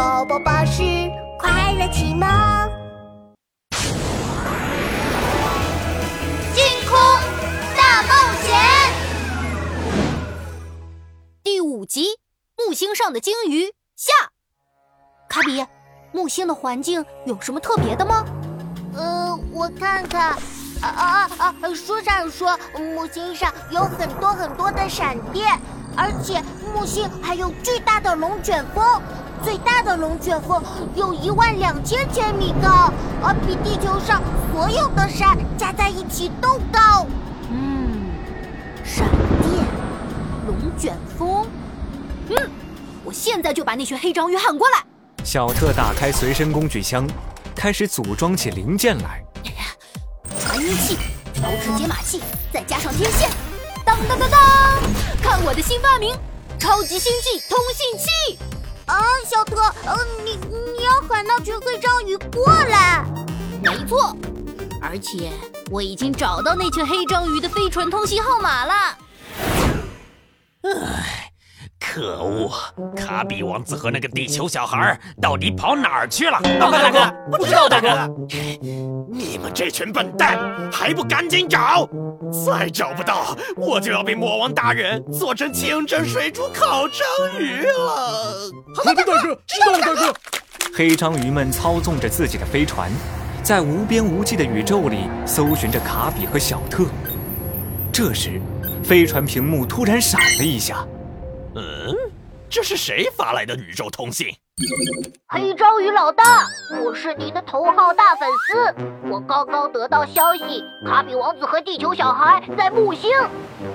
宝宝巴士快乐启蒙，星空大冒险第五集：木星上的鲸鱼下。卡比，木星的环境有什么特别的吗？呃，我看看，啊啊啊！书上说木星上有很多很多的闪电，而且木星还有巨大的龙卷风，最大的龙卷风有一万两千千米高，而比地球上所有的山加在一起都高。嗯，闪电，龙卷风。嗯，我现在就把那群黑章鱼喊过来。小特打开随身工具箱，开始组装起零件来。传音器、调制解码器，再加上天线，当当当当！看我的新发明——超级星际通信器！啊，小特，呃，你你要喊那群黑章鱼过来？没错，而且我已经找到那群黑章鱼的飞船通信号码了。唉。可恶！卡比王子和那个地球小孩到底跑哪儿去了？报告大哥，不知道大哥。你们这群笨蛋，还不赶紧找！再找不到，我就要被魔王大人做成清蒸水煮烤章鱼了。好的，大哥，知道了，大哥。黑章鱼们操纵着自己的飞船，在无边无际的宇宙里搜寻着卡比和小特。这时，飞船屏幕突然闪了一下。嗯，这是谁发来的宇宙通信？黑章鱼老大，我是您的头号大粉丝。我刚刚得到消息，卡比王子和地球小孩在木星，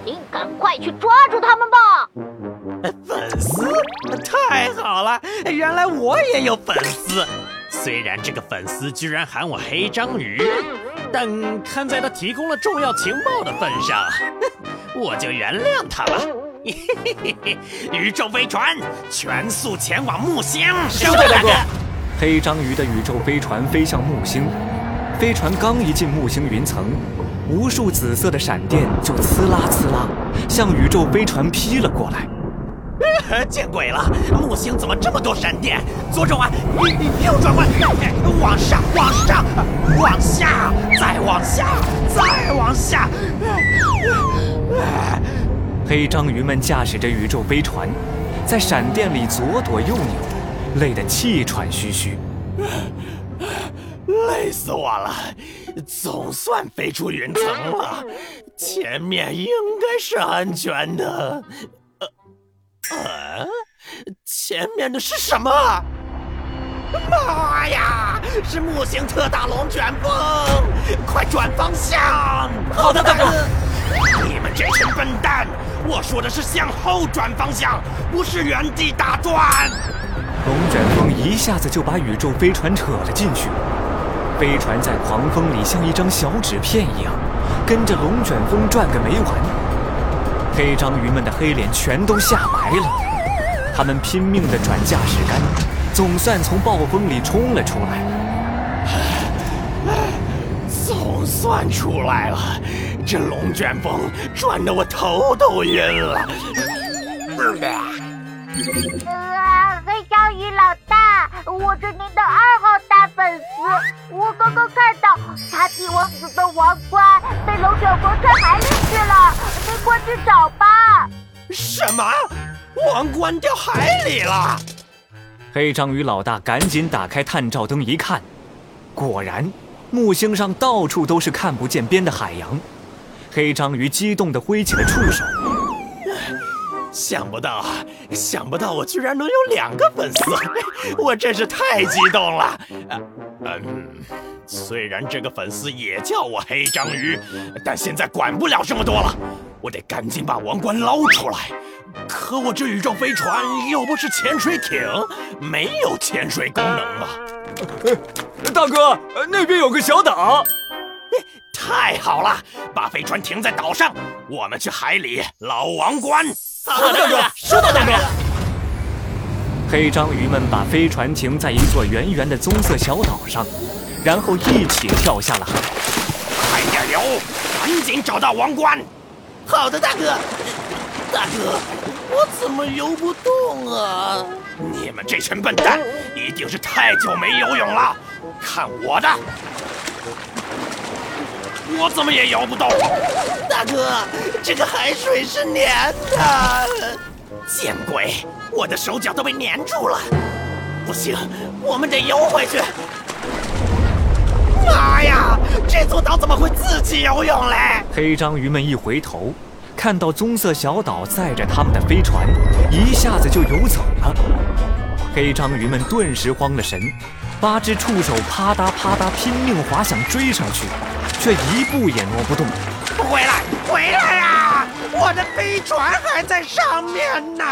您赶快去抓住他们吧。粉丝？太好了，原来我也有粉丝。虽然这个粉丝居然喊我黑章鱼，但看在他提供了重要情报的份上，我就原谅他了。宇宙飞船全速前往木星。收到，大哥。黑章鱼的宇宙飞船飞向木星，飞船刚一进木星云层，无数紫色的闪电就呲啦呲啦向宇宙飞船劈了过来。见鬼了！木星怎么这么多闪电？左转弯，右转弯，往上，往上，往下，再往下，再往下。黑章鱼们驾驶着宇宙飞船，在闪电里左躲右扭，累得气喘吁吁。累死我了！总算飞出云层了，前面应该是安全的。呃，前面的是什么？妈呀！是木星特大龙卷风！快转方向！说的是向后转方向，不是原地打转。龙卷风一下子就把宇宙飞船扯了进去，飞船在狂风里像一张小纸片一样，跟着龙卷风转个没完。黑章鱼们的黑脸全都吓白了，他们拼命地转驾驶杆，总算从暴风里冲了出来。总算出来了。这龙卷风转得我头都晕了。啊，黑章鱼老大，我是您的二号大粉丝。我刚刚看到卡比王子的王冠被龙卷风吹海里去了，您快去找吧。什么？王冠掉海里了？黑章鱼老大赶紧打开探照灯一看，果然，木星上到处都是看不见边的海洋。黑章鱼激动地挥起了触手，想不到，想不到我居然能有两个粉丝，我真是太激动了。嗯，虽然这个粉丝也叫我黑章鱼，但现在管不了这么多了，我得赶紧把王冠捞出来。可我这宇宙飞船又不是潜水艇，没有潜水功能啊。大哥，那边有个小岛。太好了，把飞船停在岛上，我们去海里捞王冠。好的，大哥，收到，大哥。黑章鱼们把飞船停在一座圆圆的棕色小岛上，然后一起跳下了海。快点游，赶紧找到王冠。好的，大哥。大哥，我怎么游不动啊？你们这群笨蛋，一定是太久没游泳了。看我的，我怎么也摇不动。大哥，这个海水是粘的。见鬼，我的手脚都被粘住了。不行，我们得游回去。妈呀，这座岛怎么会自己游泳嘞？黑章鱼们一回头，看到棕色小岛载着他们的飞船，一下子就游走了。黑章鱼们顿时慌了神，八只触手啪嗒啪嗒拼命划想追上去，却一步也挪不动。回来，回来呀！我的飞船还在上面呢。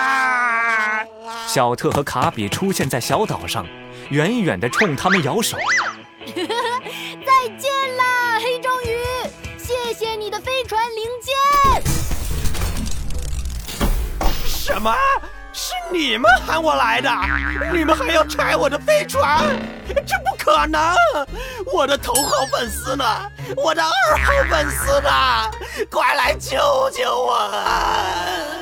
小特和卡比出现在小岛上，远远地冲他们摇手。再见啦，黑章鱼！谢谢你的飞船零件。什么？你们喊我来的？你们还要拆我的飞船？这不可能！我的头号粉丝呢？我的二号粉丝呢？快来救救我啊！